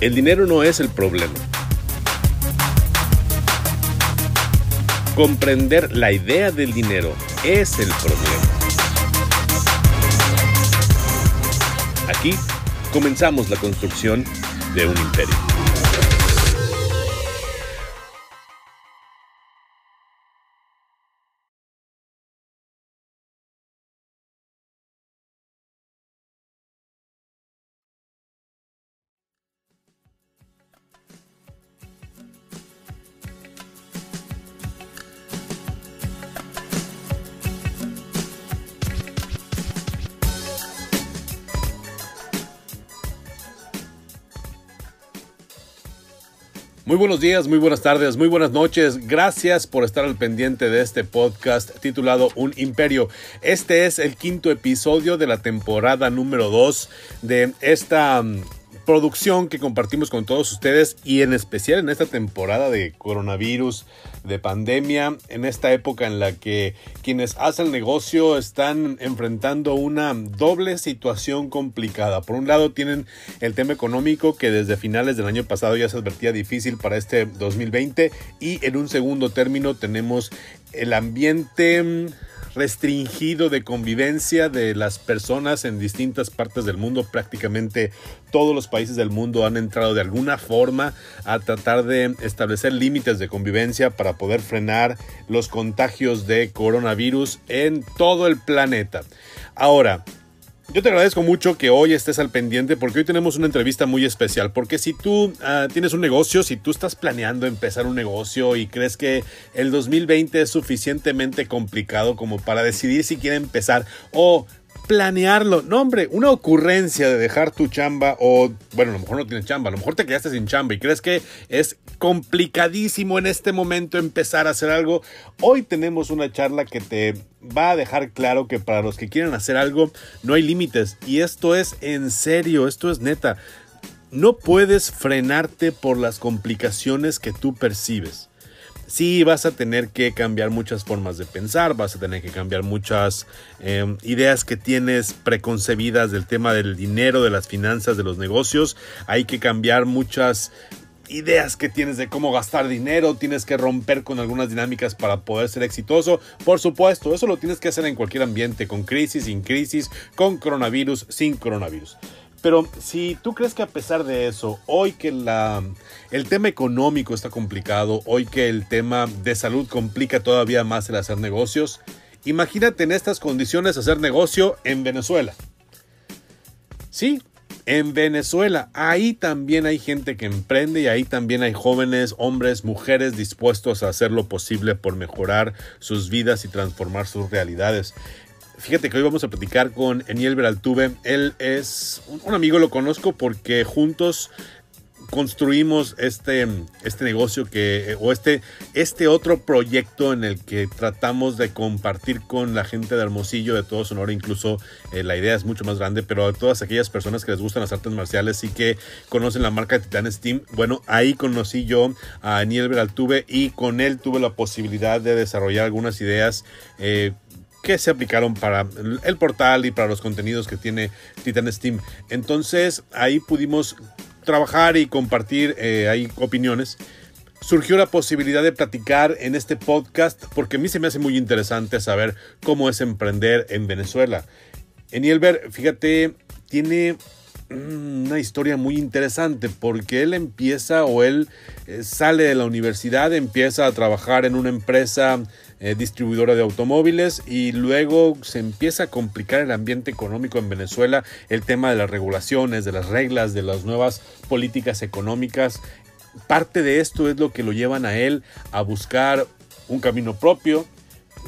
El dinero no es el problema. Comprender la idea del dinero es el problema. Aquí comenzamos la construcción de un imperio. Muy buenos días, muy buenas tardes, muy buenas noches. Gracias por estar al pendiente de este podcast titulado Un Imperio. Este es el quinto episodio de la temporada número 2 de esta mm, producción que compartimos con todos ustedes y en especial en esta temporada de coronavirus, de pandemia, en esta época en la que quienes hacen negocio están enfrentando una doble situación complicada. Por un lado tienen el tema económico que desde finales del año pasado ya se advertía difícil para este 2020 y en un segundo término tenemos el ambiente restringido de convivencia de las personas en distintas partes del mundo. Prácticamente todos los países del mundo han entrado de alguna forma a tratar de establecer límites de convivencia para poder frenar los contagios de coronavirus en todo el planeta. Ahora, yo te agradezco mucho que hoy estés al pendiente porque hoy tenemos una entrevista muy especial. Porque si tú ah, tienes un negocio, si tú estás planeando empezar un negocio y crees que el 2020 es suficientemente complicado como para decidir si quiere empezar o planearlo. No, hombre, una ocurrencia de dejar tu chamba o, bueno, a lo mejor no tienes chamba, a lo mejor te quedaste sin chamba y crees que es complicadísimo en este momento empezar a hacer algo. Hoy tenemos una charla que te va a dejar claro que para los que quieren hacer algo no hay límites y esto es en serio, esto es neta. No puedes frenarte por las complicaciones que tú percibes sí vas a tener que cambiar muchas formas de pensar, vas a tener que cambiar muchas em, ideas que tienes preconcebidas del tema del dinero, de las finanzas, de los negocios. Hay que cambiar muchas ideas que tienes de cómo gastar dinero, tienes que romper con algunas dinámicas para poder ser exitoso. Por supuesto, eso lo tienes que hacer en cualquier ambiente, con crisis, sin crisis, con coronavirus, sin coronavirus. Pero si tú crees que a pesar de eso, hoy que la, el tema económico está complicado, hoy que el tema de salud complica todavía más el hacer negocios, imagínate en estas condiciones hacer negocio en Venezuela. Sí, en Venezuela. Ahí también hay gente que emprende y ahí también hay jóvenes, hombres, mujeres dispuestos a hacer lo posible por mejorar sus vidas y transformar sus realidades. Fíjate que hoy vamos a platicar con Eniel Beraltuve. Él es un, amigo, lo conozco porque juntos construimos este, este negocio que, o este, este otro proyecto en el que tratamos de compartir con la gente de Hermosillo, de todo Sonora, incluso eh, la idea es mucho más grande, pero a todas aquellas personas que les gustan las artes marciales y que conocen la marca de Titan Steam, bueno, ahí conocí yo a Eniel Beraltuve y con él tuve la posibilidad de desarrollar algunas ideas eh, que se aplicaron para el portal y para los contenidos que tiene Titan Steam. Entonces ahí pudimos trabajar y compartir eh, ahí opiniones. Surgió la posibilidad de platicar en este podcast porque a mí se me hace muy interesante saber cómo es emprender en Venezuela. Enielber, fíjate, tiene una historia muy interesante porque él empieza o él eh, sale de la universidad, empieza a trabajar en una empresa eh, distribuidora de automóviles y luego se empieza a complicar el ambiente económico en Venezuela, el tema de las regulaciones, de las reglas, de las nuevas políticas económicas. Parte de esto es lo que lo llevan a él a buscar un camino propio.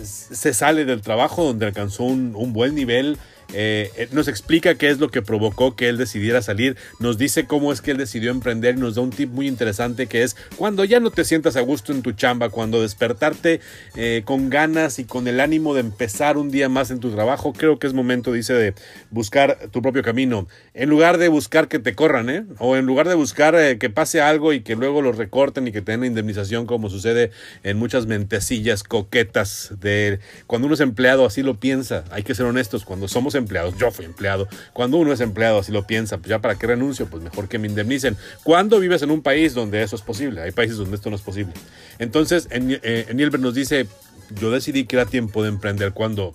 Se sale del trabajo donde alcanzó un, un buen nivel eh, eh, nos explica qué es lo que provocó que él decidiera salir, nos dice cómo es que él decidió emprender y nos da un tip muy interesante que es cuando ya no te sientas a gusto en tu chamba, cuando despertarte eh, con ganas y con el ánimo de empezar un día más en tu trabajo, creo que es momento, dice, de buscar tu propio camino, en lugar de buscar que te corran, o en lugar de buscar que pase algo y que luego lo recorten y que te den indemnización como sucede en muchas mentecillas coquetas de cuando uno es empleado así lo piensa, hay que ser honestos, cuando somos empleados, yo fui empleado, cuando uno es empleado así lo piensa, pues ya para qué renuncio, pues mejor que me indemnicen. Cuando vives en un país donde eso es posible? Hay países donde esto no es posible. Entonces, en, eh, nos dice, yo decidí que era tiempo de emprender cuando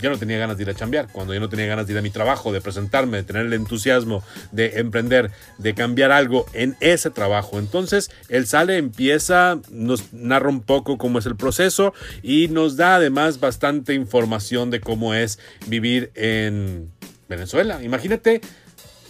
ya no tenía ganas de ir a chambear, cuando ya no tenía ganas de ir a mi trabajo, de presentarme, de tener el entusiasmo de emprender, de cambiar algo en ese trabajo. Entonces, él sale, empieza, nos narra un poco cómo es el proceso y nos da además bastante información de cómo es vivir en Venezuela. Imagínate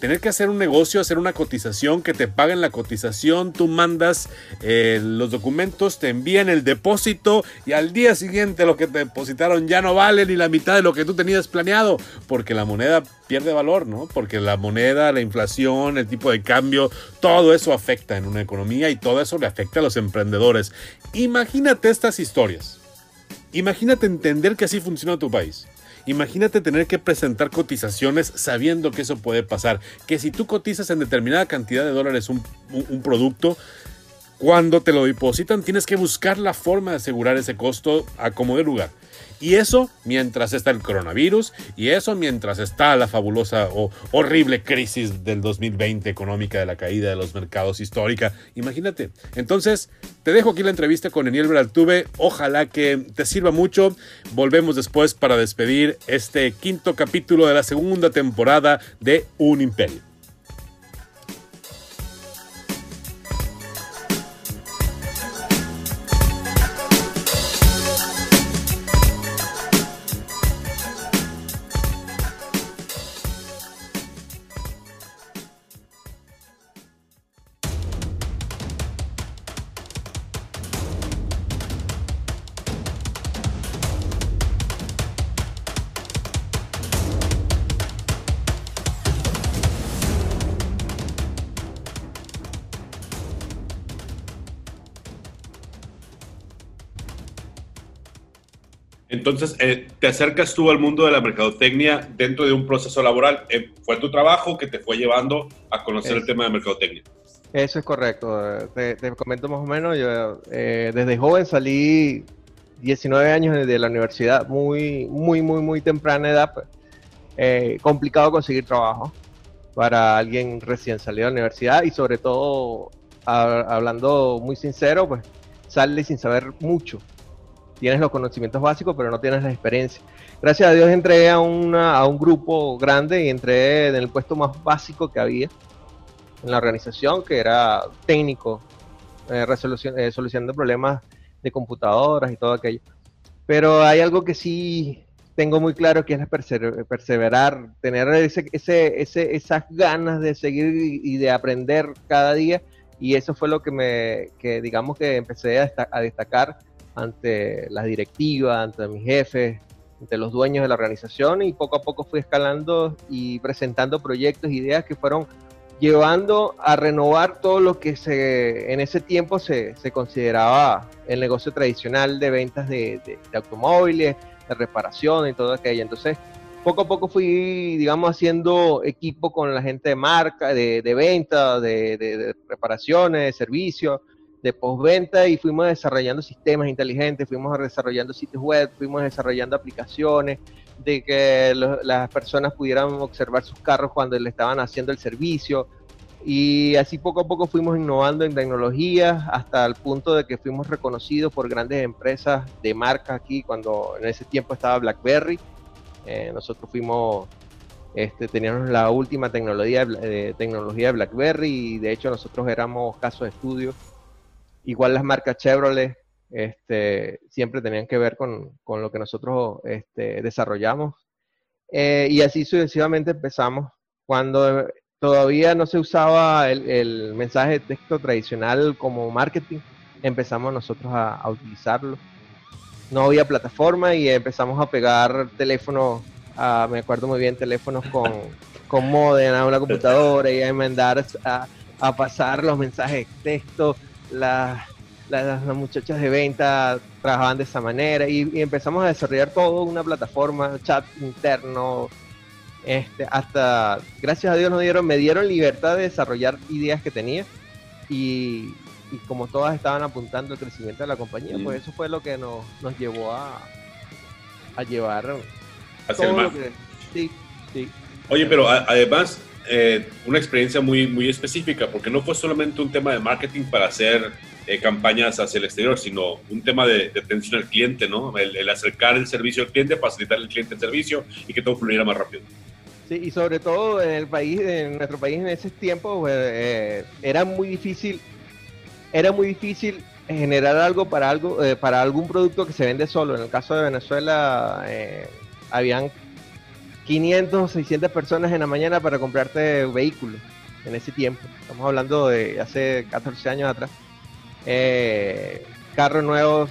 tener que hacer un negocio, hacer una cotización, que te paguen la cotización, tú mandas eh, los documentos, te envían el depósito y al día siguiente lo que te depositaron ya no vale ni la mitad de lo que tú tenías planeado, porque la moneda pierde valor, ¿no? Porque la moneda, la inflación, el tipo de cambio, todo eso afecta en una economía y todo eso le afecta a los emprendedores. Imagínate estas historias. Imagínate entender que así funciona tu país. Imagínate tener que presentar cotizaciones sabiendo que eso puede pasar. Que si tú cotizas en determinada cantidad de dólares un, producto, cuando te lo depositan tienes que buscar la forma de asegurar ese costo a como de lugar. Y eso mientras está el coronavirus y eso mientras está la fabulosa o horrible crisis del 2020 económica de la caída de los mercados histórica. Imagínate. Entonces, te dejo aquí la entrevista con Eniel Beraltuve. Ojalá que te sirva mucho. Volvemos después para despedir este quinto capítulo de la segunda temporada de Un Imperio. Entonces, eh, te acercas tú al mundo de la mercadotecnia dentro de un proceso laboral. Eh, ¿Fue tu trabajo que te fue llevando a conocer el tema de mercadotecnia? Eso es correcto. Te, comento más o menos. Yo eh, desde joven salí 19 años de la universidad, muy, muy, muy, muy temprana edad. Pues. complicado conseguir trabajo para alguien recién salido de la universidad y sobre todo, hablando muy sincero, pues sale sin saber mucho tienes los conocimientos básicos, pero no tienes la experiencia. Gracias a Dios entré a, una, a un grupo grande y entré en el puesto más básico que había en la organización, que era técnico, eh, resolución, eh, solucionando problemas de computadoras y todo aquello. Pero hay algo que sí tengo muy claro que es perseverar, tener ese, ese, ese, esas ganas de seguir y de aprender cada día. Y eso fue lo que me, que digamos que empecé a, destacar ante las directivas, ante mis jefes, ante los dueños de la organización y poco a poco fui escalando y presentando proyectos, ideas que fueron llevando a renovar todo lo que se, en ese tiempo se, se consideraba el negocio tradicional de ventas de, de, automóviles, de reparación y todo aquello. Entonces, poco a poco fui, digamos, haciendo equipo con la gente de marca, de, de venta, de, de reparaciones, de servicios, de postventa y fuimos desarrollando sistemas inteligentes, fuimos desarrollando sitios web, fuimos desarrollando aplicaciones de que las personas pudieran observar sus carros cuando le estaban haciendo el servicio. Y así poco a poco fuimos innovando en tecnología hasta el punto de que fuimos reconocidos por grandes empresas de marca aquí, cuando en ese tiempo estaba BlackBerry. Eh, nosotros fuimos, este, teníamos la última tecnología, eh, tecnología de BlackBerry y de hecho nosotros éramos caso de estudio Igual las marcas Chevrolet este, siempre tenían que ver con, lo que nosotros este, desarrollamos. Eh, y así sucesivamente empezamos. Cuando todavía no se usaba el, mensaje de texto tradicional como marketing, empezamos nosotros a, utilizarlo. No había plataforma y empezamos a pegar teléfonos, me acuerdo muy bien, teléfonos con, con modem a una computadora y a mandar a, a pasar los mensajes de texto las, las, muchachas de venta trabajaban de esa manera y, empezamos a desarrollar todo una plataforma, chat interno, este, hasta, gracias a Dios nos dieron, me dieron libertad de desarrollar ideas que tenía y, como todas estaban apuntando al crecimiento de la compañía, pues eso fue lo que nos, nos llevó a, a llevar hacia el, Sí, sí. Oye, pero además, eh, una experiencia muy, muy específica, porque no fue solamente un tema de marketing para hacer eh, campañas hacia el exterior, sino un tema de, atención al cliente, ¿no? El, acercar el servicio al cliente, facilitar al cliente el servicio y que todo fluyera más rápido. Sí, y sobre todo en el país, en nuestro país en ese tiempo, pues, eh, era muy difícil, era muy difícil generar algo para algo, para algún producto que se vende solo. En el caso de Venezuela, habían 500 600 personas en la mañana para comprarte vehículo en ese tiempo. Estamos hablando de hace 14 años atrás. Eh, carros nuevos,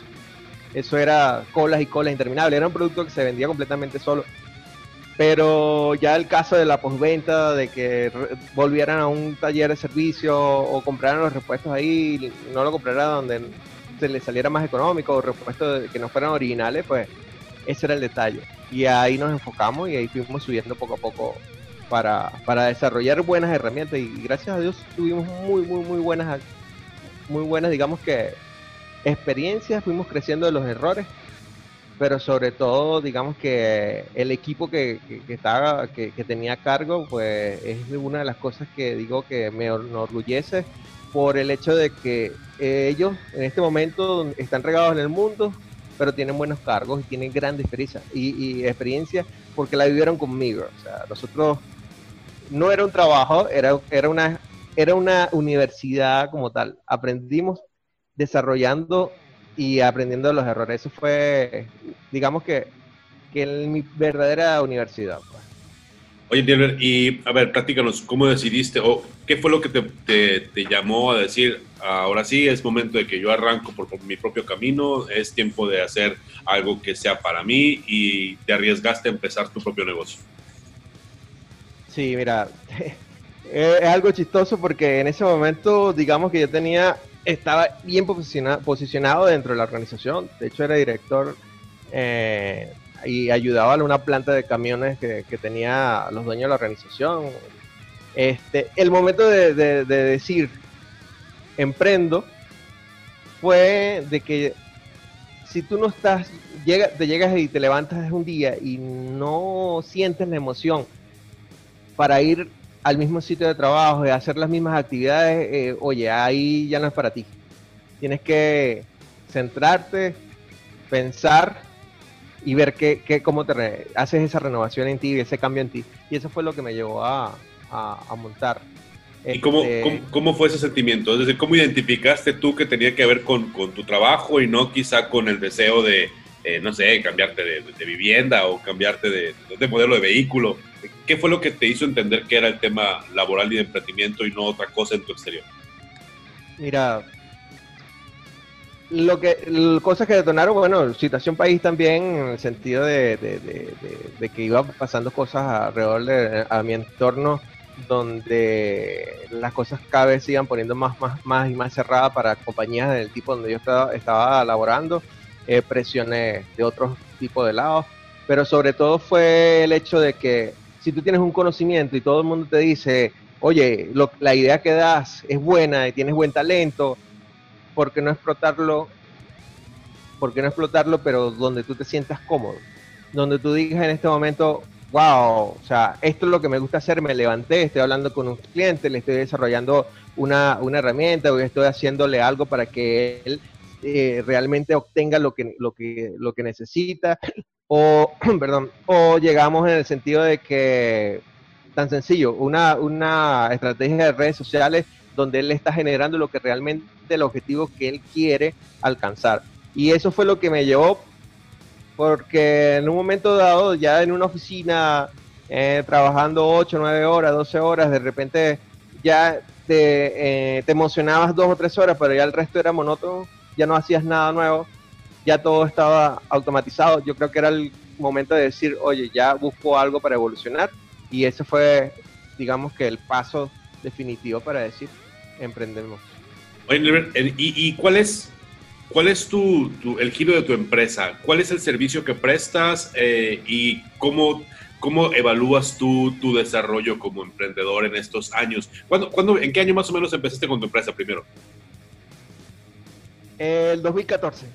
eso era colas y colas interminables. Era un producto que se vendía completamente solo. Pero ya el caso de la postventa, de que volvieran a un taller de servicio o compraran los repuestos ahí, no lo compraran donde se les saliera más económico o repuestos que no fueran originales, pues ese era el detalle. Y ahí nos enfocamos y ahí fuimos subiendo poco a poco para, para desarrollar buenas herramientas. Y gracias a Dios tuvimos muy, muy, muy buenas, muy buenas, digamos que experiencias, fuimos creciendo de los errores pero sobre todo digamos que el equipo que, que, estaba que, que, tenía cargo pues es una de las cosas que digo que me enorgullece por el hecho de que ellos en este momento están regados en el mundo pero tienen buenos cargos y tienen gran experiencia y, experiencia porque la vivieron conmigo. O sea, nosotros no era un trabajo, era, era, una, era una universidad como tal. Aprendimos desarrollando y aprendiendo de los errores. Eso fue, digamos que, que mi verdadera universidad. Pues. Oye, y a ver, platícanos, ¿cómo decidiste o qué fue lo que te, te, llamó a decir, ahora sí, es momento de que yo arranco por, mi propio camino, es tiempo de hacer algo que sea para mí y te arriesgaste a empezar tu propio negocio? Sí, mira, es algo chistoso porque en ese momento, digamos que yo tenía, estaba bien posicionado, dentro de la organización, de hecho era director. Eh, y ayudaba a una planta de camiones que, tenía los dueños de la organización. Este, el momento de, decir emprendo fue de que si tú no estás, llega, te llegas y te levantas un día y no sientes la emoción para ir al mismo sitio de trabajo y hacer las mismas actividades, eh, oye, ahí ya no es para ti. Tienes que centrarte, pensar y ver qué, qué, cómo te haces esa renovación en ti, ese cambio en ti. Y eso fue lo que me llevó a, a, montar. ¿Y cómo, este, cómo, fue ese sentimiento? Es decir, ¿cómo identificaste tú que tenía que ver con, con tu trabajo y no quizá con el deseo de, eh, no sé, cambiarte de, de, vivienda o cambiarte de, de, modelo de vehículo? ¿Qué fue lo que te hizo entender que era el tema laboral y de emprendimiento y no otra cosa en tu exterior? Mira, lo que cosas que detonaron, bueno, situación país también en el sentido de, que iba pasando cosas alrededor de a mi entorno donde las cosas cada vez sigan poniendo más, más, más y más cerradas para compañías del tipo donde yo estaba, estaba laborando, eh, presiones de otros tipos de lados, pero sobre todo fue el hecho de que si tú tienes un conocimiento y todo el mundo te dice, oye, la idea que das es buena y tienes buen talento, ¿por qué no explotarlo? ¿Por qué no explotarlo, pero donde tú te sientas cómodo? Donde tú digas en este momento, wow, o sea, esto es lo que me gusta hacer, me levanté, estoy hablando con un cliente, le estoy desarrollando una, herramienta o estoy haciéndole algo para que él eh, realmente obtenga lo que, lo que, lo que necesita. O, perdón, o llegamos en el sentido de que, tan sencillo, una, una estrategia de redes sociales donde él está generando lo que realmente el objetivo que él quiere alcanzar. Y eso fue lo que me llevó, porque en un momento dado, ya en una oficina, eh, trabajando 8, 9 horas, 12 horas, de repente ya te, eh, te emocionabas dos o tres horas, pero ya el resto era monótono, ya no hacías nada nuevo, ya todo estaba automatizado. Yo creo que era el momento de decir, oye, ya busco algo para evolucionar. Y ese fue, digamos que el paso definitivo para decir, emprendemos. Oye, ¿y, cuál es, cuál es tu, el giro de tu empresa? ¿Cuál es el servicio que prestas eh, y cómo, cómo evalúas tú tu desarrollo como emprendedor en estos años? ¿Cuándo, cuándo, ¿En qué año más o menos empezaste con tu empresa primero? El 2014.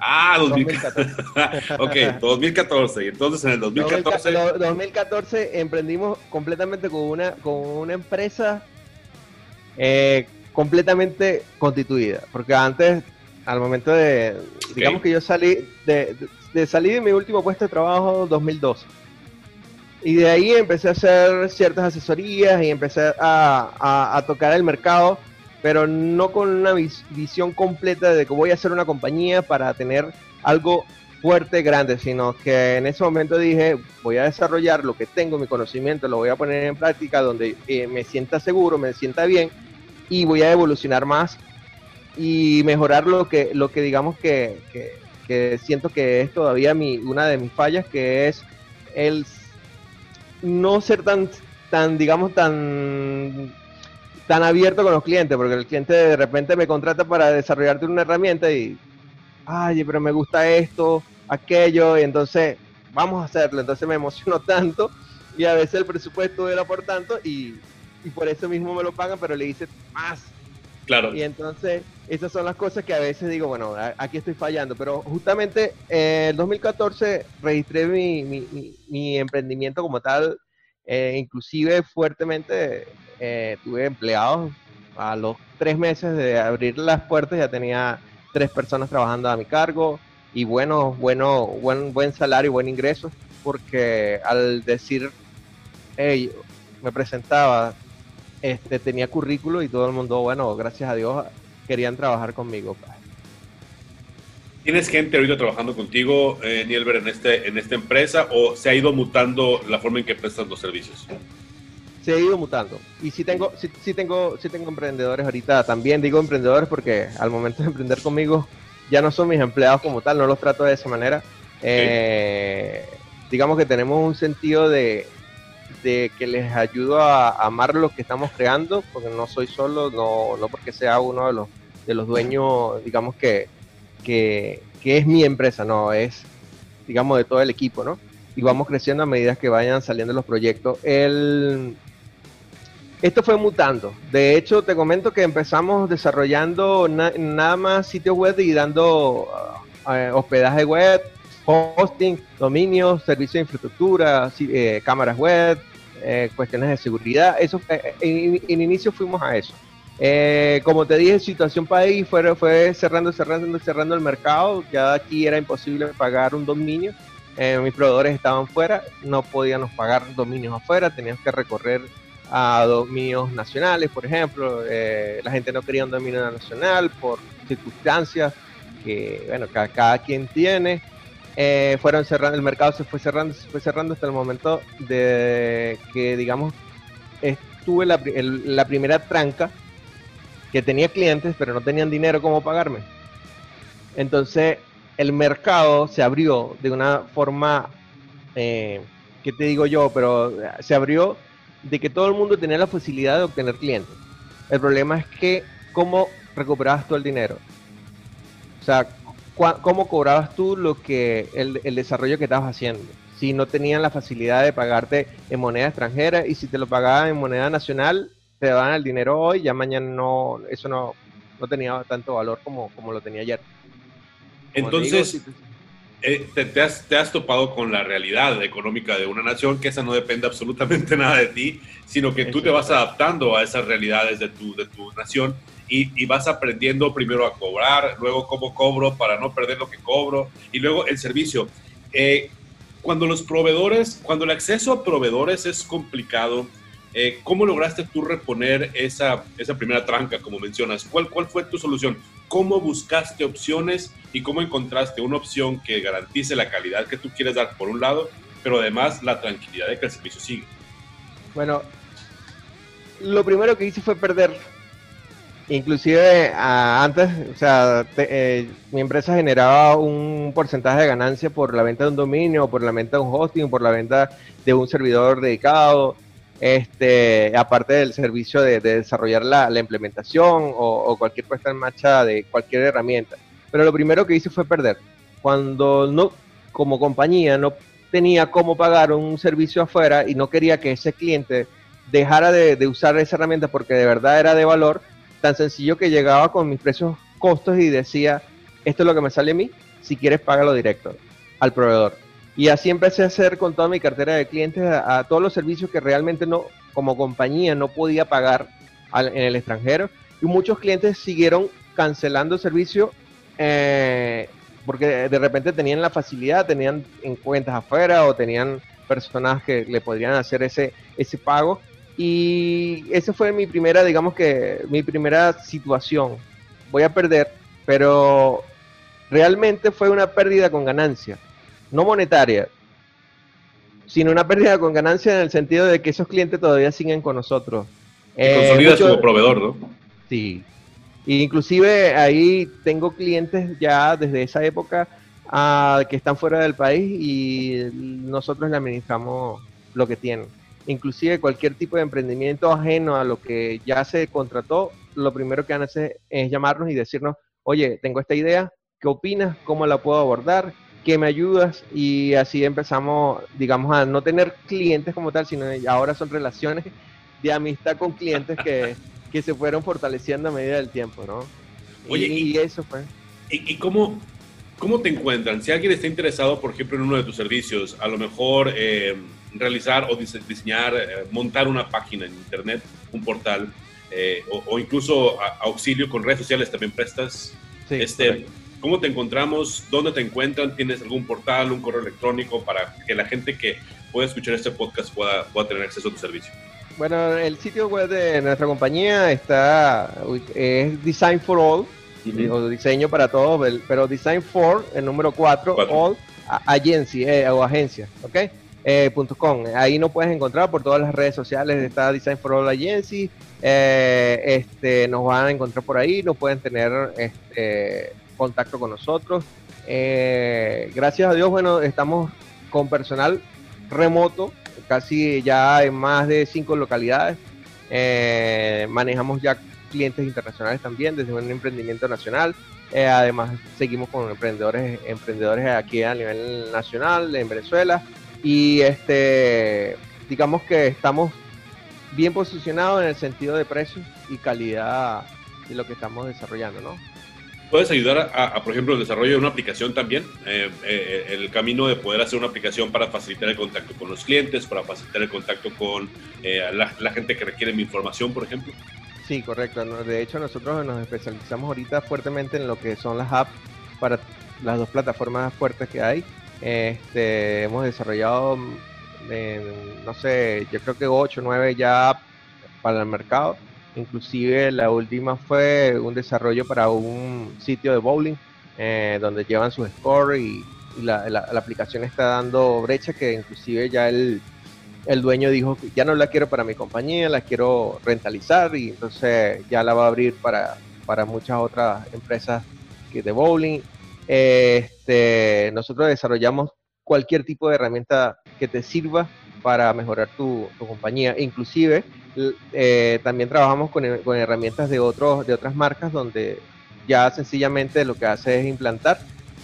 Ah, 2014. ok, 2014. Y entonces en el 2014... 2014 emprendimos completamente con una, con una empresa eh, completamente constituida. Porque antes, al momento de... Digamos que yo salí de, de, salir de mi último puesto de trabajo 2012. Y de ahí empecé a hacer ciertas asesorías y empecé a, a tocar el mercado pero no con una visión completa de que voy a hacer una compañía para tener algo fuerte, grande, sino que en ese momento dije, voy a desarrollar lo que tengo, mi conocimiento, lo voy a poner en práctica donde eh, me sienta seguro, me sienta bien y voy a evolucionar más y mejorar lo que, lo que digamos que, que siento que es todavía mi, una de mis fallas, que es el no ser tan, tan digamos, tan tan abierto con los clientes, porque el cliente de repente me contrata para desarrollarte una herramienta y, ay, pero me gusta esto, aquello, y entonces vamos a hacerlo. Entonces me emociono tanto y a veces el presupuesto era por tanto y, y por eso mismo me lo pagan, pero le hice más. Y entonces esas son las cosas que a veces digo, bueno, aquí estoy fallando, pero justamente en 2014 registré mi, mi, mi, emprendimiento como tal, eh, inclusive fuertemente eh, tuve empleados. A los tres meses de abrir las puertas ya tenía tres personas trabajando a mi cargo y bueno, bueno, buen, buen salario, buen ingreso, porque al decir, hey, me presentaba, este, tenía currículo y todo el mundo, bueno, gracias a Dios, querían trabajar conmigo. ¿Tienes gente ahorita trabajando contigo, eh, Nielber, en, este, en esta empresa o se ha ido mutando la forma en que prestas los servicios? se ha ido mutando. Y sí tengo, sí, sí, tengo, sí tengo emprendedores ahorita. También digo emprendedores porque al momento de emprender conmigo ya no son mis empleados como tal, no los trato de esa manera. Eh, digamos que tenemos un sentido de, de que les ayudo a, amar lo que estamos creando, porque no soy solo, no, no porque sea uno de los, de los dueños, digamos que, que, que es mi empresa, no, es digamos de todo el equipo, ¿no? Y vamos creciendo a medida que vayan saliendo los proyectos. El, esto fue mutando. De hecho, te comento que empezamos desarrollando nada más sitios web y dando uh, eh, hospedaje web, hosting, dominios, servicios de infraestructura, eh, cámaras web, eh, cuestiones de seguridad. Eso, en, inicio fuimos a eso. como te dije, situación país fue, fue cerrando, cerrando, cerrando el mercado. Ya aquí era imposible pagar un dominio. mis proveedores estaban fuera, no podíamos pagar dominios afuera, teníamos que recorrer a dominios nacionales, por ejemplo. Eh, la gente no quería un dominio nacional por circunstancias que, bueno, cada, quien tiene. Eh, fueron cerrando, el mercado se fue cerrando, se fue cerrando hasta el momento de que, digamos, estuve la, la primera tranca que tenía clientes, pero no tenían dinero como pagarme. Entonces, el mercado se abrió de una forma, eh, ¿qué te digo yo? Pero se abrió de que todo el mundo tenía la facilidad de obtener clientes. El problema es que cómo recuperabas tú el dinero. O sea, cómo cobrabas tú lo que el, el, desarrollo que estabas haciendo. Si no tenían la facilidad de pagarte en moneda extranjera y si te lo pagaban en moneda nacional, te daban el dinero hoy, ya mañana no, eso no, no tenía tanto valor como, como lo tenía ayer. Entonces, eh, te, has, topado con la realidad económica de una nación, que esa no depende absolutamente nada de ti, sino que tú te vas adaptando a esas realidades de tu, de tu nación y, vas aprendiendo primero a cobrar, luego cómo cobro para no perder lo que cobro y luego el servicio. Eh, cuando los proveedores, cuando el acceso a proveedores es complicado, eh, ¿cómo lograste tú reponer esa, esa primera tranca, como mencionas? ¿Cuál, ¿Cuál fue tu solución? ¿Cómo buscaste opciones y cómo encontraste una opción que garantice la calidad que tú quieres dar por un lado, pero además la tranquilidad de que el servicio sigue? Bueno, lo primero que hice fue perder. Inclusive antes, o sea, eh, mi empresa generaba un porcentaje de ganancia por la venta de un dominio, por la venta de un hosting, por la venta de un servidor dedicado este, aparte del servicio de, desarrollar la, implementación o, cualquier puesta en marcha de cualquier herramienta. Pero lo primero que hice fue perder. Cuando no, como compañía, no tenía cómo pagar un servicio afuera y no quería que ese cliente dejara de, usar esa herramienta porque de verdad era de valor, tan sencillo que llegaba con mis precios costos y decía, esto es lo que me sale a mí, Si quieres, págalo directo al proveedor. Y así empecé a hacer con toda mi cartera de clientes a, todos los servicios que realmente no, como compañía, no podía pagar en el extranjero. Y muchos clientes siguieron cancelando el servicio eh, porque de repente tenían la facilidad, tenían en cuentas afuera o tenían personas que le podrían hacer ese, ese pago. Y esa fue mi primera, digamos que, mi primera situación. Voy a perder, pero realmente fue una pérdida con ganancia, no monetaria, sino una pérdida con ganancia en el sentido de que esos clientes todavía siguen con nosotros. Y eh, como proveedor, ¿no? Sí. inclusive ahí tengo clientes ya desde esa época ah, que están fuera del país y nosotros le administramos lo que tienen inclusive cualquier tipo de emprendimiento ajeno a lo que ya se contrató, lo primero que van a hacer es llamarnos y decirnos, oye, tengo esta idea, ¿qué opinas? ¿Cómo la puedo abordar? ¿Qué me ayudas? Y así empezamos, digamos, a no tener clientes como tal, sino ahora son relaciones de amistad con clientes que, se fueron fortaleciendo a medida del tiempo, ¿no? Oye, y, eso fue. ¿Y, cómo, cómo te encuentran? Si alguien está interesado, por ejemplo, en uno de tus servicios, a lo mejor... Eh, realizar o diseñar, eh, montar una página en internet, un portal, eh, o, incluso auxilio con redes sociales también prestas. este, ¿Cómo te encontramos? ¿Dónde te encuentran? ¿Tienes algún portal, un correo electrónico para que la gente que pueda escuchar este podcast pueda, pueda tener acceso a tu servicio? Bueno, el sitio web de nuestra compañía está, es Design for All, o diseño para todos, pero Design for, el número 4, All, agency eh, o agencia, ¿ok? Eh, .com. Ahí nos puedes encontrar por todas las redes sociales. Está Design for All Agency. Eh, este, nos van a encontrar por ahí. Nos pueden tener este, contacto con nosotros. Eh, gracias a Dios, bueno, estamos con personal remoto, casi ya en más de cinco localidades. manejamos ya clientes internacionales también desde un emprendimiento nacional. además, seguimos con emprendedores, emprendedores aquí a nivel nacional en Venezuela y este, digamos que estamos bien posicionados en el sentido de precio y calidad de lo que estamos desarrollando, ¿no? ¿Puedes ayudar a, por ejemplo, el desarrollo de una aplicación también? Eh, eh, el camino de poder hacer una aplicación para facilitar el contacto con los clientes, para facilitar el contacto con eh, la, gente que requiere mi información, por ejemplo. Sí, correcto. De hecho, nosotros nos especializamos ahorita fuertemente en lo que son las apps para las dos plataformas fuertes que hay, este, hemos desarrollado, mm, no sé, yo creo que 8 o 9 ya para el mercado. Inclusive la última fue un desarrollo para un sitio de bowling eh, donde llevan sus scores y, la, aplicación está dando brecha que inclusive ya el, el dueño dijo que ya no la quiero para mi compañía, la quiero rentalizar y entonces ya la va a abrir para, para muchas otras empresas de bowling este, nosotros desarrollamos cualquier tipo de herramienta que te sirva para mejorar tu, compañía. Inclusive eh, también trabajamos con, herramientas de, otros, de otras marcas donde ya sencillamente lo que hace es implantar.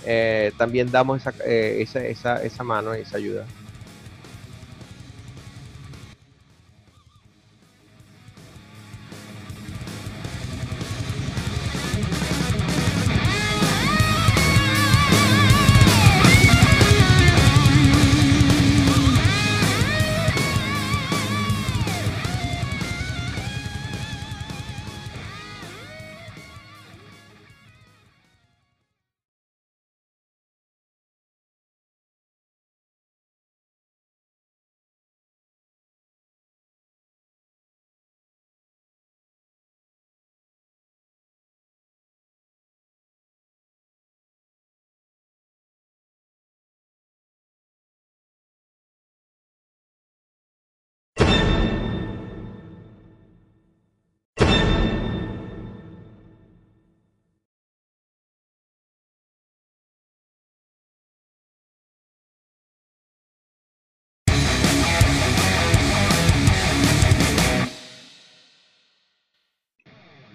Eh, también damos esa, eh, esa, esa, esa mano, esa ayuda.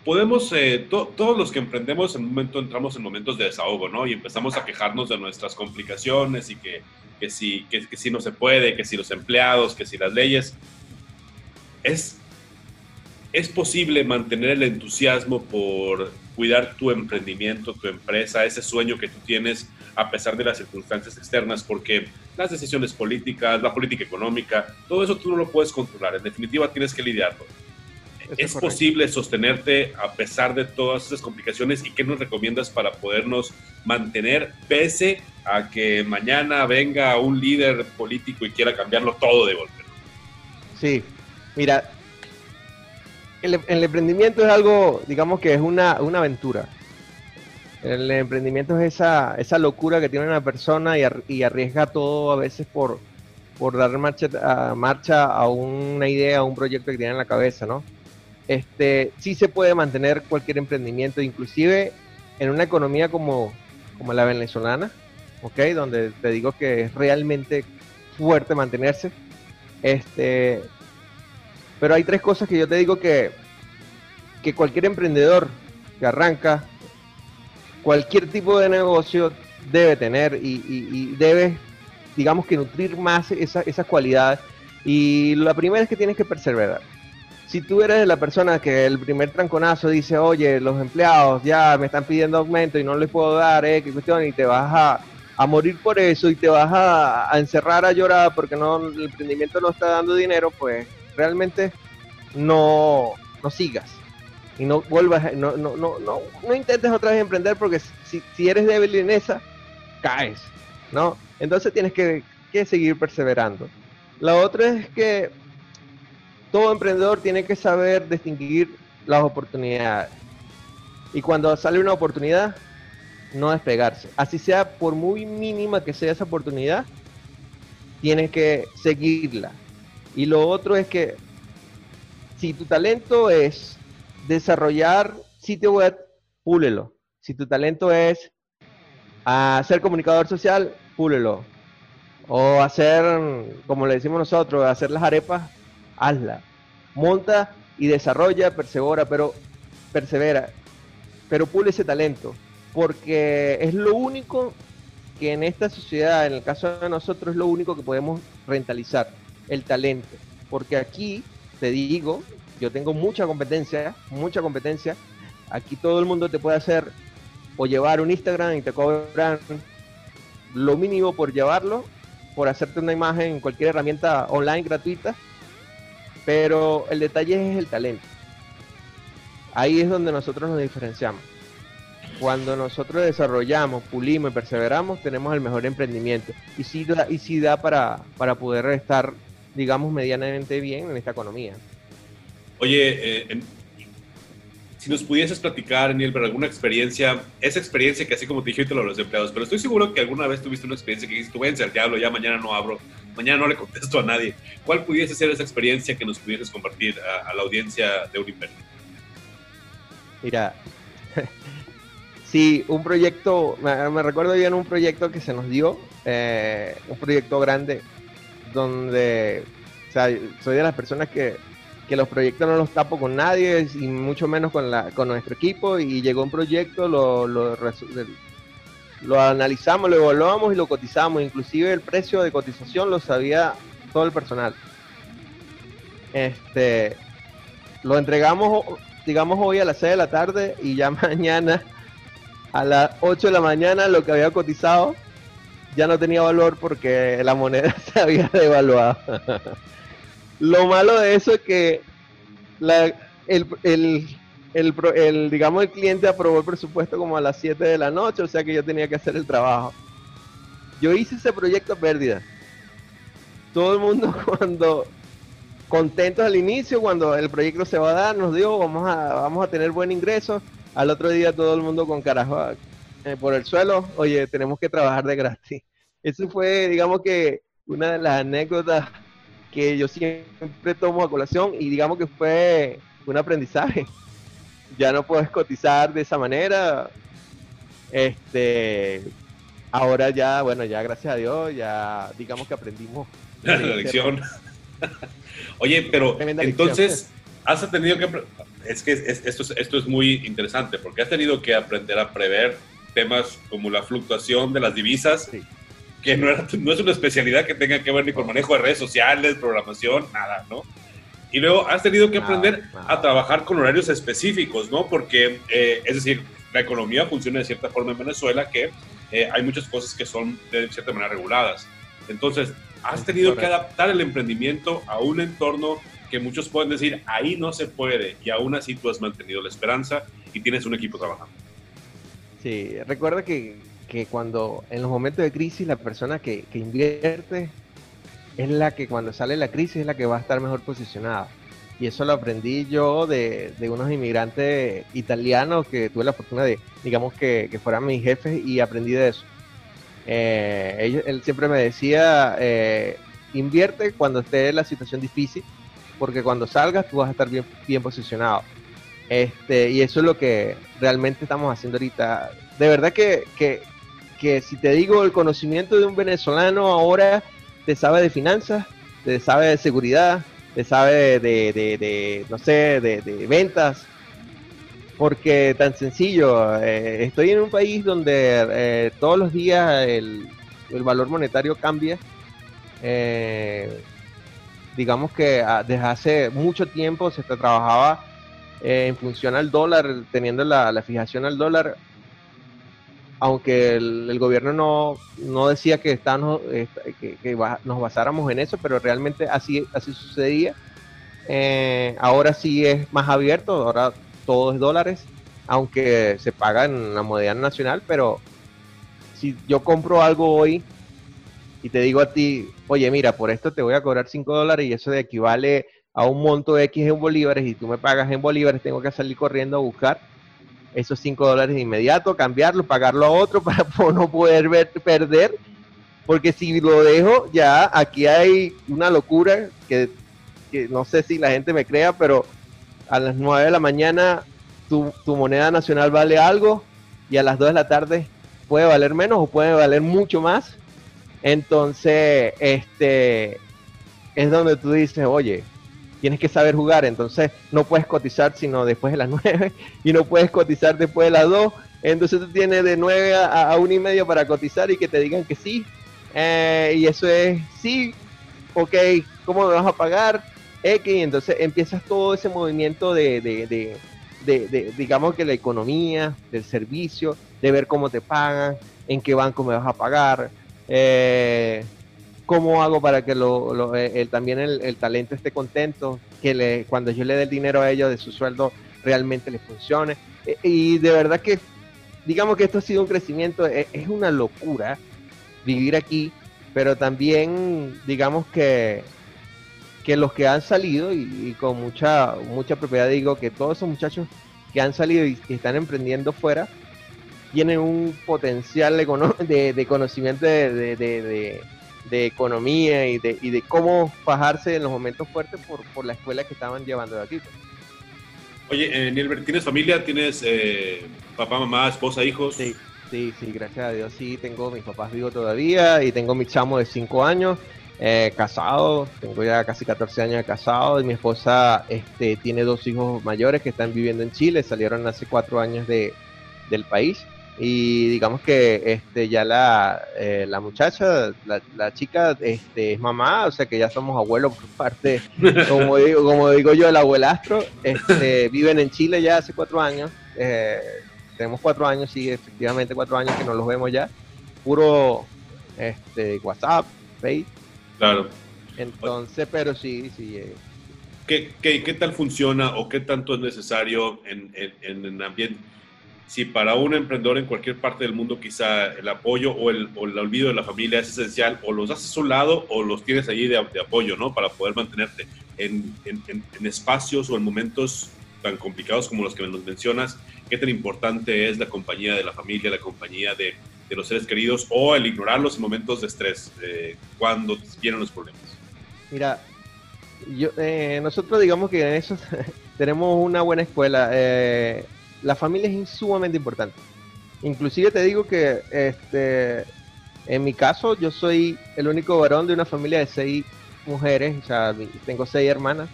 Podemos, eh, todos los que emprendemos en un momento entramos en momentos de desahogo, ¿no? Y empezamos a quejarnos de nuestras complicaciones y que, que, si, que, si no se puede, que si los empleados, que si las leyes. Es, es posible mantener el entusiasmo por cuidar tu emprendimiento, tu empresa, ese sueño que tú tienes, a pesar de las circunstancias externas, porque las decisiones políticas, la política económica, todo eso tú no lo puedes controlar. En definitiva, tienes que lidiarlo. ¿Es posible sostenerte a pesar de todas esas complicaciones y qué nos recomiendas para podernos mantener pese a que mañana venga un líder político y quiera cambiarlo todo de golpe? Sí, mira, el, emprendimiento es algo, digamos que es una, aventura. El emprendimiento es esa, esa locura que tiene una persona y, arriesga todo a veces por, por dar marcha a, marcha a una idea, a un proyecto que tiene en la cabeza, ¿no? Este, sí se puede mantener cualquier emprendimiento, inclusive en una economía como, la venezolana, ¿ok? Donde te digo que es realmente fuerte mantenerse. Este, pero hay tres cosas que yo te digo que, cualquier emprendedor que arranca cualquier tipo de negocio debe tener y, debe, digamos que nutrir más esas cualidades. Y la primera es que tienes que perseverar. Si tú eres la persona que el primer tranconazo dice, oye, los empleados ya me están pidiendo aumento y no les puedo dar, eh, qué cuestión, y te vas a, a morir por eso y te vas a, a, encerrar a llorar porque no el emprendimiento no está dando dinero, pues realmente no, no sigas y no vuelvas, no, no, no, no, no intentes otra vez emprender porque si, si eres débil en esa, caes, ¿no? Entonces tienes que, que seguir perseverando. La otra es que todo emprendedor tiene que saber distinguir las oportunidades. Y cuando sale una oportunidad, no despegarse. Así sea por muy mínima que sea esa oportunidad, tienes que seguirla. Y lo otro es que si tu talento es desarrollar sitio web, púlelo. Si tu talento es hacer comunicador social, púlelo. O hacer, como le decimos nosotros, hacer las arepas, hazla. Monta y desarrolla, persevera, pero persevera. Pero pule ese talento. Porque es lo único que en esta sociedad, en el caso de nosotros, es lo único que podemos rentalizar, el talento. Porque aquí te digo, yo tengo mucha competencia, mucha competencia. Aquí todo el mundo te puede hacer o llevar un Instagram y te cobran lo mínimo por llevarlo, por hacerte una imagen en cualquier herramienta online gratuita. Pero el detalle es el talento. Ahí es donde nosotros nos diferenciamos. Cuando nosotros desarrollamos, pulimos y perseveramos, tenemos el mejor emprendimiento. Y sí da, y sí da para, para poder estar digamos, medianamente bien en esta economía. Oye, eh, si nos pudieses platicar, Daniel, pero alguna experiencia, esa experiencia que así como te dije lo los empleados, pero estoy seguro que alguna vez tuviste una experiencia que dijiste, tú al diablo, ya mañana no abro, mañana no le contesto a nadie. ¿Cuál pudiese ser esa experiencia que nos pudieses compartir a, la audiencia de un imperio? Mira, sí, un proyecto, me, recuerdo bien un proyecto que se nos dio, eh, un proyecto grande, donde, o sea, soy de las personas que, que los proyectos no los tapo con nadie y mucho menos con, la, con nuestro equipo y llegó un proyecto, lo, lo, lo analizamos, lo evaluamos y lo cotizamos, inclusive el precio de cotización lo sabía todo el personal. Este, lo entregamos, digamos, hoy a las 6 de la tarde y ya mañana a las 8 de la mañana lo que había cotizado ya no tenía valor porque la moneda se había devaluado. Lo malo de eso es que el, digamos, el cliente aprobó el presupuesto como a las 7 de la noche, o sea que yo tenía que hacer el trabajo. Yo hice ese proyecto a pérdida. Todo el mundo cuando contentos al inicio, cuando el proyecto se va a dar, nos dijo vamos a, vamos a tener buen ingreso. Al otro día todo el mundo con carajo eh, por el suelo, oye, tenemos que trabajar de gratis. Eso fue, digamos que, una de las anécdotas que yo siempre tomo a colación y digamos que fue un aprendizaje. Ya no puedes cotizar de esa manera. Este, ahora ya, bueno, ya gracias a Dios, ya digamos que aprendimos la lección. Oye, pero entonces has tenido que es que esto, esto es muy interesante porque has tenido que aprender a prever temas como la fluctuación de las divisas, que no, no, es una especialidad que tenga que ver ni con manejo de redes sociales, programación, nada, ¿no? Y luego has tenido que aprender a trabajar con horarios específicos, ¿no? Porque, eh, es decir, la economía funciona de cierta forma en Venezuela que eh, hay muchas cosas que son de cierta manera reguladas. Entonces, has tenido que adaptar el emprendimiento a un entorno que muchos pueden decir, ahí no se puede, y aún así tú has mantenido la esperanza y tienes un equipo trabajando. Sí, recuerda que, que cuando en los momentos de crisis la persona que, que, invierte es la que cuando sale la crisis es la que va a estar mejor posicionada. Y eso lo aprendí yo de, de unos inmigrantes italianos que tuve la fortuna de, digamos, que, que fueran mis jefes y aprendí de eso. Eh, él siempre me decía, eh, invierte cuando esté la situación difícil, porque cuando salgas tú vas a estar bien, bien posicionado. Este, y eso es lo que realmente estamos haciendo ahorita. De verdad que, que, que si te digo el conocimiento de un venezolano ahora, te sabe de finanzas, te sabe de seguridad, te sabe de, de, no sé, de, ventas, porque tan sencillo, eh, estoy en un país donde eh, todos los días el, el, valor monetario cambia. Eh, digamos que ah, desde hace mucho tiempo se trabajaba en función al dólar, teniendo la, la fijación al dólar, aunque el, gobierno no, no, decía que, que, que, nos basáramos en eso, pero realmente así, así sucedía. Eh, ahora sí es más abierto, ahora todo es dólares, aunque se paga en la moneda nacional, pero si yo compro algo hoy y te digo a ti, oye, mira, por esto te voy a cobrar 5 dólares y eso equivale a un monto X en bolívares y tú me pagas en bolívares, tengo que salir corriendo a buscar esos 5 dólares de inmediato, cambiarlo, pagarlo a otro para no poder ver, perder, porque si lo dejo, ya aquí hay una locura que, que, no sé si la gente me crea, pero a las 9 de la mañana tu, tu moneda nacional vale algo y a las 2 de la tarde puede valer menos o puede valer mucho más. Entonces, este es donde tú dices, oye, tienes que saber jugar, entonces no puedes cotizar sino después de las 9 y no puedes cotizar después de las 2, entonces tú tienes de 9 a, a 1 y medio para cotizar y que te digan que sí, eh, y eso es sí, ok, ¿cómo me vas a pagar? X, entonces empiezas todo ese movimiento de, de, de, de, digamos que la economía, del servicio, de ver cómo te pagan, en qué banco me vas a pagar, eh, ¿Cómo hago para que lo, lo, el, también el, talento esté contento? Que le, cuando yo le dé el dinero a ellos de su sueldo realmente les funcione. E, y de verdad que, digamos que esto ha sido un crecimiento, es, es una locura vivir aquí, pero también digamos que, que los que han salido, y, con mucha, mucha propiedad digo que todos esos muchachos que han salido y están emprendiendo fuera, tienen un potencial de, conocimiento de de economía y de, y de cómo fajarse en los momentos fuertes por, por la escuela que estaban llevando de aquí. Oye, eh, Nielbert, ¿tienes familia? ¿Tienes eh, papá, mamá, esposa, hijos? Sí, sí, sí, gracias a Dios sí, tengo mis papás vivos todavía y tengo mi chamo de 5 años, eh, casado, tengo ya casi 14 años de casado y mi esposa este, tiene dos hijos mayores que están viviendo en Chile, salieron hace 4 años de, del país y digamos que este ya la, eh, la muchacha, la, la, chica este, es mamá, o sea que ya somos abuelos por parte, como digo, como digo yo, el abuelastro, este, viven en Chile ya hace cuatro años, eh, tenemos cuatro años, sí, efectivamente cuatro años que no los vemos ya, puro este, WhatsApp, Facebook. Claro. Entonces, pero sí, sí. Eh. ¿Qué, qué, qué tal funciona o qué tanto es necesario en, en, en ambiente? Si para un emprendedor en cualquier parte del mundo quizá el apoyo o el, olvido de la familia es esencial, o los haces a un lado o los tienes allí de, de apoyo, ¿no? Para poder mantenerte en, en, en, espacios o en momentos tan complicados como los que nos mencionas, qué tan importante es la compañía de la familia, la compañía de, de los seres queridos o el ignorarlos en momentos de estrés, eh, cuando vienen los problemas. Mira, yo, eh, nosotros digamos que en eso tenemos una buena escuela. Eh, la familia es sumamente importante. Inclusive te digo que este, en mi caso yo soy el único varón de una familia de seis mujeres, o sea, tengo seis hermanas.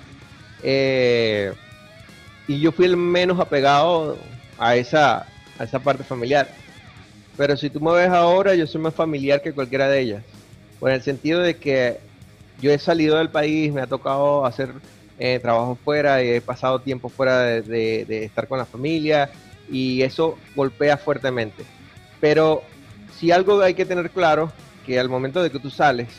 Eh, y yo fui el menos apegado a esa, a esa parte familiar. Pero si tú me ves ahora, yo soy más familiar que cualquiera de ellas. Por el sentido de que yo he salido del país, me ha tocado hacer eh, trabajo fuera, he pasado tiempo fuera de, estar con la familia y eso golpea fuertemente. Pero si algo hay que tener claro, que al momento de que tú sales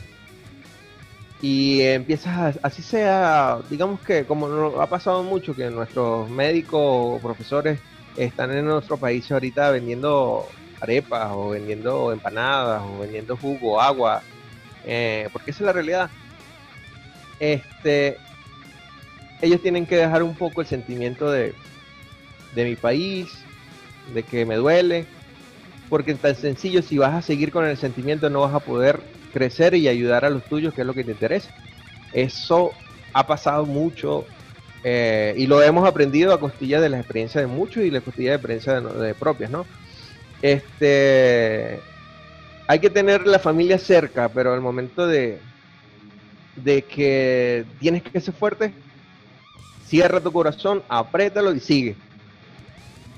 y empiezas, así sea, digamos que como ha pasado mucho, que nuestros médicos o profesores están en nuestro país ahorita vendiendo arepas o vendiendo empanadas o vendiendo jugo, agua, eh, porque esa es la realidad. Este, ellos tienen que dejar un poco el sentimiento de, de mi país, de que me duele, porque es tan sencillo, si vas a seguir con el sentimiento no vas a poder crecer y ayudar a los tuyos, que es lo que te interesa. Eso ha pasado mucho eh, y lo hemos aprendido a costillas de las experiencias de muchos y la costilla de experiencias de, propias, ¿no? Este, hay que tener la familia cerca, pero al momento de, de que tienes que ser fuerte, cierra tu corazón, apriétalo y sigue.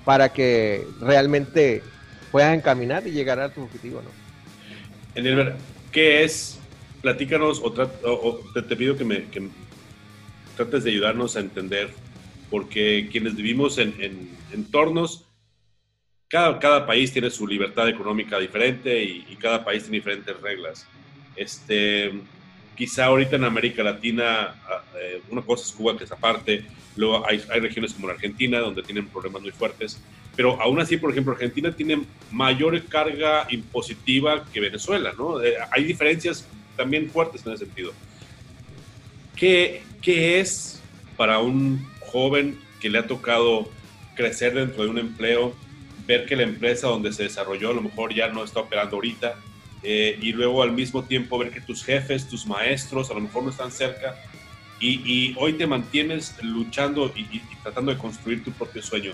Para que realmente puedas encaminar y llegar a tu objetivo, ¿no? ¿qué es? Platícanos o, te, pido que me trates de ayudarnos a entender, porque quienes vivimos en, entornos, cada, cada, país tiene su libertad económica diferente y, cada país tiene diferentes reglas. Este, quizá ahorita en América Latina, ah, eh, una cosa es Cuba que es aparte, luego hay, hay, regiones como la Argentina donde tienen problemas muy fuertes, pero aún así, por ejemplo, Argentina tiene mayor carga impositiva que Venezuela, ¿no? Eh, hay diferencias también fuertes en ese sentido. ¿Qué, ¿Qué es para un joven que le ha tocado crecer dentro de un empleo, ver que la empresa donde se desarrolló a lo mejor ya no está operando ahorita, eh, y luego al mismo tiempo ver que tus jefes, tus maestros a lo mejor no están cerca y, hoy te mantienes luchando y, tratando de construir tu propio sueño.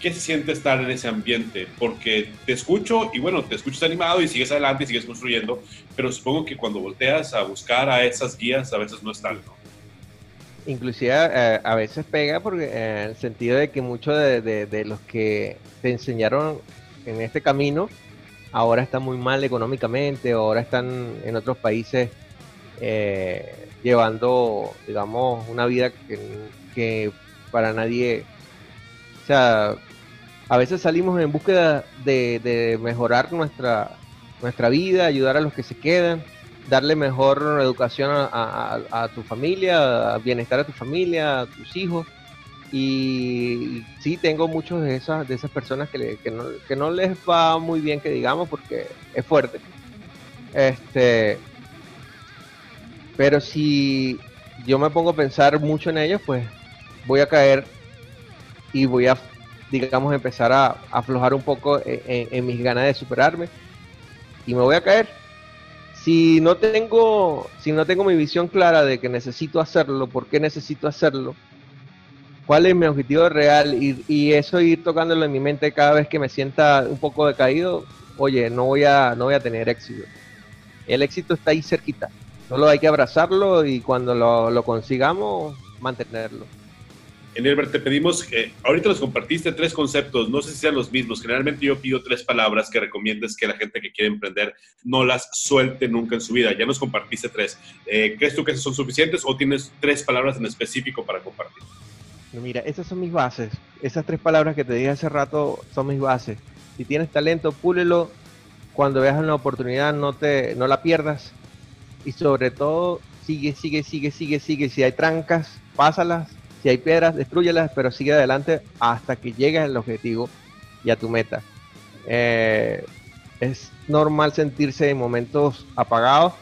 ¿Qué se siente estar en ese ambiente? Porque te escucho y bueno, te escuchas animado y sigues adelante y sigues construyendo, pero supongo que cuando volteas a buscar a esas guías a veces no están, ¿no? Inclusive eh, a veces pega porque eh, en el sentido de que muchos de los que te enseñaron en este camino ahora están muy mal económicamente, ahora están en otros países eh, llevando, digamos, una vida que, para nadie, o sea, a veces salimos en búsqueda de, mejorar nuestra, nuestra vida, ayudar a los que se quedan, darle mejor educación a tu familia, bienestar a tu familia, a tus hijos y sí, tengo muchos de esas, de esas personas que, no, les va muy bien, que digamos, porque es fuerte. Este, pero si yo me pongo a pensar mucho en ellos, pues voy a caer y voy a, digamos, empezar a, aflojar un poco en, en, mis ganas de superarme y me voy a caer. Si no tengo, si no tengo mi visión clara de que necesito hacerlo, por qué necesito hacerlo, cuál es mi objetivo real y, eso ir tocándolo en mi mente cada vez que me sienta un poco decaído, oye, no voy a, no voy a tener éxito. El éxito está ahí cerquita, solo hay que abrazarlo y cuando lo, consigamos, mantenerlo. Enelbert, te pedimos, que ahorita nos compartiste tres conceptos, no sé si sean los mismos, generalmente yo pido tres palabras que recomiendes que la gente que quiere emprender no las suelte nunca en su vida, ya nos compartiste tres, eh, ¿crees tú que son suficientes o tienes tres palabras en específico para compartir? Mira, esas son mis bases. Esas tres palabras que te dije hace rato son mis bases. Si tienes talento, púlelo. Cuando veas una oportunidad, no, te, no la pierdas. Y sobre todo, sigue, sigue, sigue, sigue, sigue. Si hay trancas, pásalas. Si hay piedras, destruyelas, pero sigue adelante hasta que llegues al objetivo y a tu meta. Eh, es normal sentirse en momentos apagados,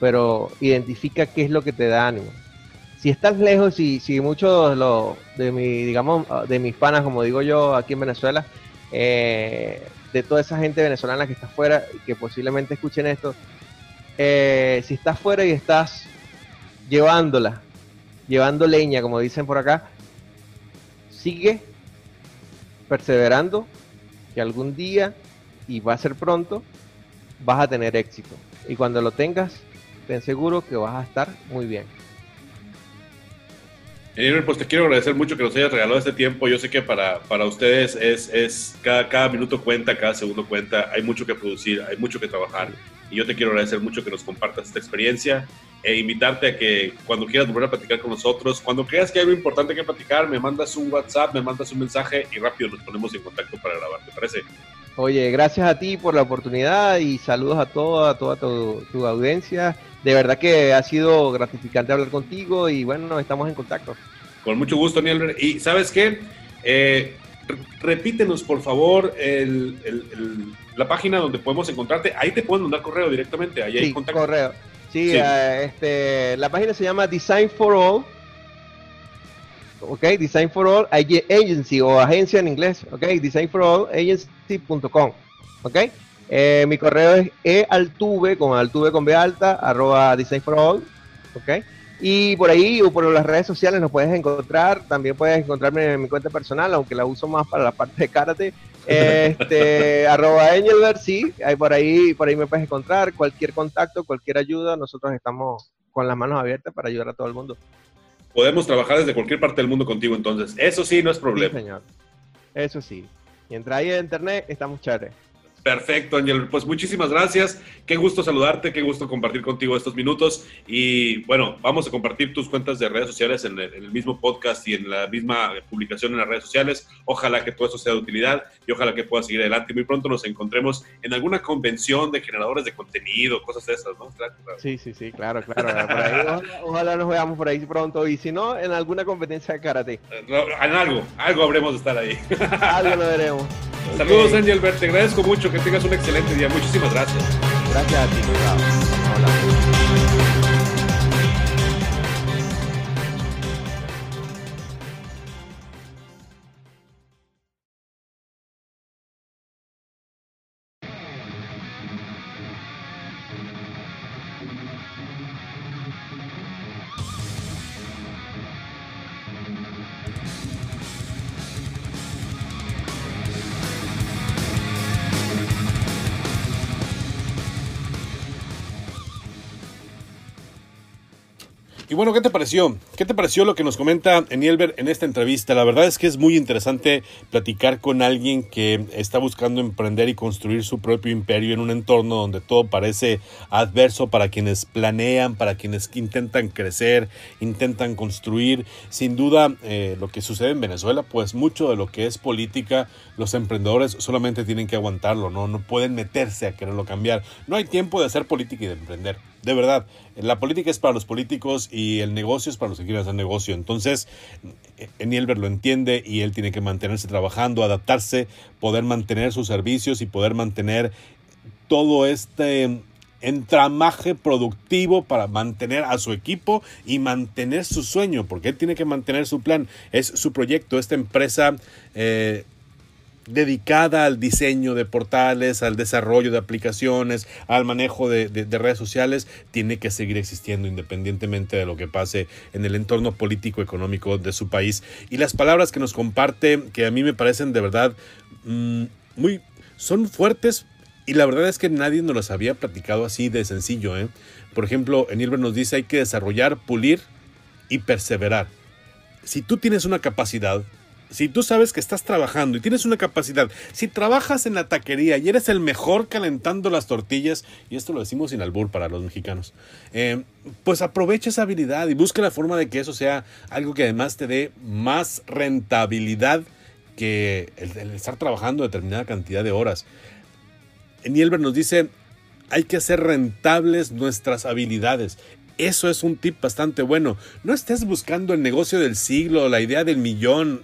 pero identifica qué es lo que te da ánimo si estás lejos y si muchos de mi, digamos, de mis panas, como digo yo, aquí en Venezuela, eh, de toda esa gente venezolana que está afuera que posiblemente escuchen esto, eh, si estás fuera y estás llevándola, llevando leña, como dicen por acá, sigue perseverando, que algún día, y va a ser pronto, vas a tener éxito. Y cuando lo tengas, ten seguro que vas a estar muy bien pues te quiero agradecer mucho que nos hayas regalado este tiempo. Yo sé que para, para ustedes es, es cada, cada minuto cuenta, cada segundo cuenta. Hay mucho que producir, hay mucho que trabajar. Y yo te quiero agradecer mucho que nos compartas esta experiencia e invitarte a que cuando quieras volver a platicar con nosotros, cuando creas que hay algo importante que platicar, me mandas un WhatsApp, me mandas un mensaje y rápido nos ponemos en contacto para grabar. ¿Te parece? Oye, gracias a ti por la oportunidad y saludos a toda, a toda tu, audiencia. De verdad que ha sido gratificante hablar contigo y bueno, estamos en contacto. Con mucho gusto, Niel. Y sabes qué, eh, repítenos por favor la página donde podemos encontrarte. Ahí te pueden mandar correo directamente. Ahí hay contacto. correo. Sí, eh, este, la página se llama Design for All. Ok, Design for All Agency o agencia en inglés. Ok, Design for All Agency.com. Ok, eh, mi correo es ealtuve con altuve con B alta arroba Design for All. Ok, y por ahí o por las redes sociales nos puedes encontrar. También puedes encontrarme en mi cuenta personal, aunque la uso más para la parte de karate. Este, arroba Angelbert, sí, ahí por ahí, por ahí me puedes encontrar. Cualquier contacto, cualquier ayuda, nosotros estamos con las manos abiertas para ayudar a todo el mundo. Podemos trabajar desde cualquier parte del mundo contigo, entonces. Eso sí, no es problema. Sí, señor. Eso sí. Mientras en internet, estamos chéveres. Perfecto, Ángel. Pues muchísimas gracias. Qué gusto saludarte, qué gusto compartir contigo estos minutos. Y bueno, vamos a compartir tus cuentas de redes sociales en el, mismo podcast y en la misma publicación en las redes sociales. Ojalá que todo eso sea de utilidad y ojalá que pueda seguir adelante. Muy pronto nos encontremos en alguna convención de generadores de contenido, cosas de esas, ¿no? Sí, sí, sí, claro, claro. ojalá, nos veamos por ahí pronto y si no, en alguna competencia de karate. En algo, algo habremos de estar ahí. algo lo veremos. Saludos, Angel Te agradezco mucho. Que tengas un excelente día. Muchísimas gracias. Gracias a ti. Bueno, ¿qué te pareció? ¿Qué te pareció lo que nos comenta Enielber en esta entrevista? La verdad es que es muy interesante platicar con alguien que está buscando emprender y construir su propio imperio en un entorno donde todo parece adverso para quienes planean, para quienes intentan crecer, intentan construir. Sin duda, eh, lo que sucede en Venezuela, pues mucho de lo que es política, los emprendedores solamente tienen que aguantarlo, ¿no? No pueden meterse a quererlo cambiar. No hay tiempo de hacer política y de emprender. De verdad, la política es para los políticos y el negocio es para los que quieren hacer negocio. Entonces, Enielber lo entiende y él tiene que mantenerse trabajando, adaptarse, poder mantener sus servicios y poder mantener todo este entramaje productivo para mantener a su equipo y mantener su sueño, porque él tiene que mantener su plan, es su proyecto, esta empresa eh, dedicada al diseño de portales, al desarrollo de aplicaciones, al manejo de, redes sociales, tiene que seguir existiendo independientemente de lo que pase en el entorno político económico de su país. Y las palabras que nos comparte, que a mí me parecen de verdad mm, muy, son fuertes y la verdad es que nadie nos las había platicado así de sencillo. ¿eh? Por ejemplo, Enilber nos dice hay que desarrollar, pulir y perseverar. Si tú tienes una capacidad, si tú sabes que estás trabajando y tienes una capacidad, si trabajas en la taquería y eres el mejor calentando las tortillas, y esto lo decimos sin albur para los mexicanos, eh, pues aprovecha esa habilidad y busca la forma de que eso sea algo que además te dé más rentabilidad que el, estar trabajando determinada cantidad de horas. Nielber nos dice, hay que hacer rentables nuestras habilidades. Eso es un tip bastante bueno. No estés buscando el negocio del siglo, la idea del millón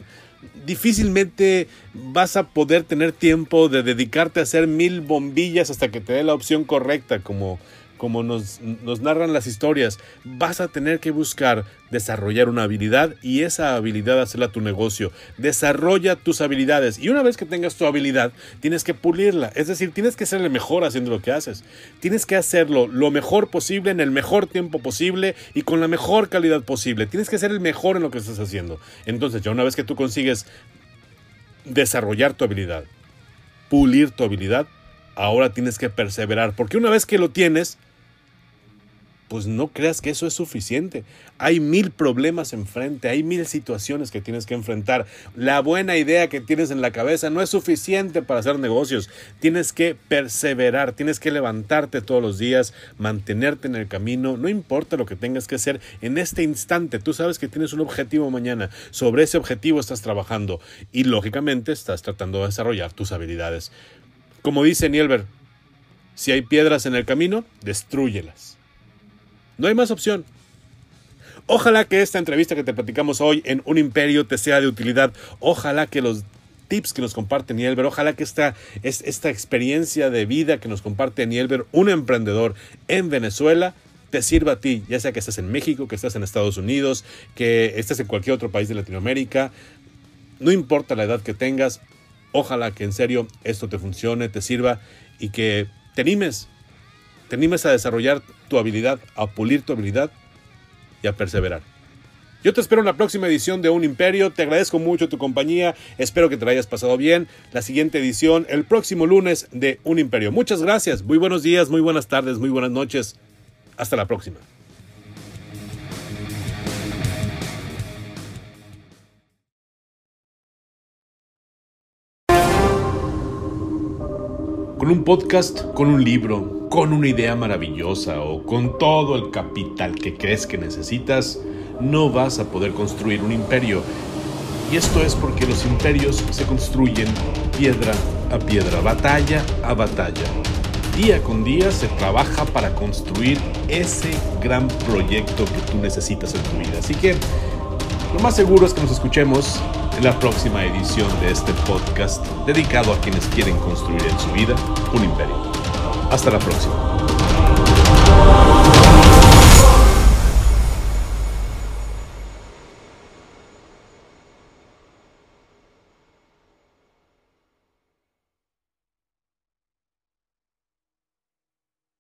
difícilmente vas a poder tener tiempo de dedicarte a hacer mil bombillas hasta que te dé la opción correcta, como, como nos, narran las historias. Vas a tener que buscar desarrollar una habilidad y esa habilidad hacerla tu negocio. Desarrolla tus habilidades y una vez que tengas tu habilidad, tienes que pulirla. Es decir, tienes que ser el mejor haciendo lo que haces. Tienes que hacerlo lo mejor posible, en el mejor tiempo posible y con la mejor calidad posible. Tienes que ser el mejor en lo que estás haciendo. Entonces, ya una vez que tú consigues desarrollar tu habilidad, pulir tu habilidad, ahora tienes que perseverar, porque una vez que lo tienes, pues no creas que eso es suficiente. Hay mil problemas enfrente, hay mil situaciones que tienes que enfrentar. La buena idea que tienes en la cabeza no es suficiente para hacer negocios. Tienes que perseverar, tienes que levantarte todos los días, mantenerte en el camino, no importa lo que tengas que hacer en este instante. Tú sabes que tienes un objetivo mañana, sobre ese objetivo estás trabajando y lógicamente estás tratando de desarrollar tus habilidades. Como dice Nielber, si hay piedras en el camino, destruyelas. No hay más opción. Ojalá que esta entrevista que te platicamos hoy en Un Imperio te sea de utilidad. Ojalá que los tips que nos comparte Nielber, ojalá que esta, esta experiencia de vida que nos comparte Nielber, un emprendedor en Venezuela, te sirva a ti, ya sea que estés en México, que estés en Estados Unidos, que estés en cualquier otro país de Latinoamérica. No importa la edad que tengas, ojalá que en serio esto te funcione, te sirva y que te animes, te animes a desarrollar tu habilidad, a pulir tu habilidad y a perseverar. Yo te espero en la próxima edición de Un Imperio. Te agradezco mucho tu compañía. Espero que te la hayas pasado bien. La siguiente edición el próximo lunes de Un Imperio. Muchas gracias. Muy buenos días, muy buenas tardes, muy buenas noches. Hasta la próxima. Con un podcast, con un libro, con una idea maravillosa o con todo el capital que crees que necesitas, no vas a poder construir un imperio. Y esto es porque los imperios se construyen piedra a piedra, batalla a batalla. Día con día se trabaja para construir ese gran proyecto que tú necesitas en tu vida. Así que lo más seguro es que nos escuchemos en la próxima edición de este podcast dedicado a quienes quieren construir en su vida un imperio. Hasta la próxima.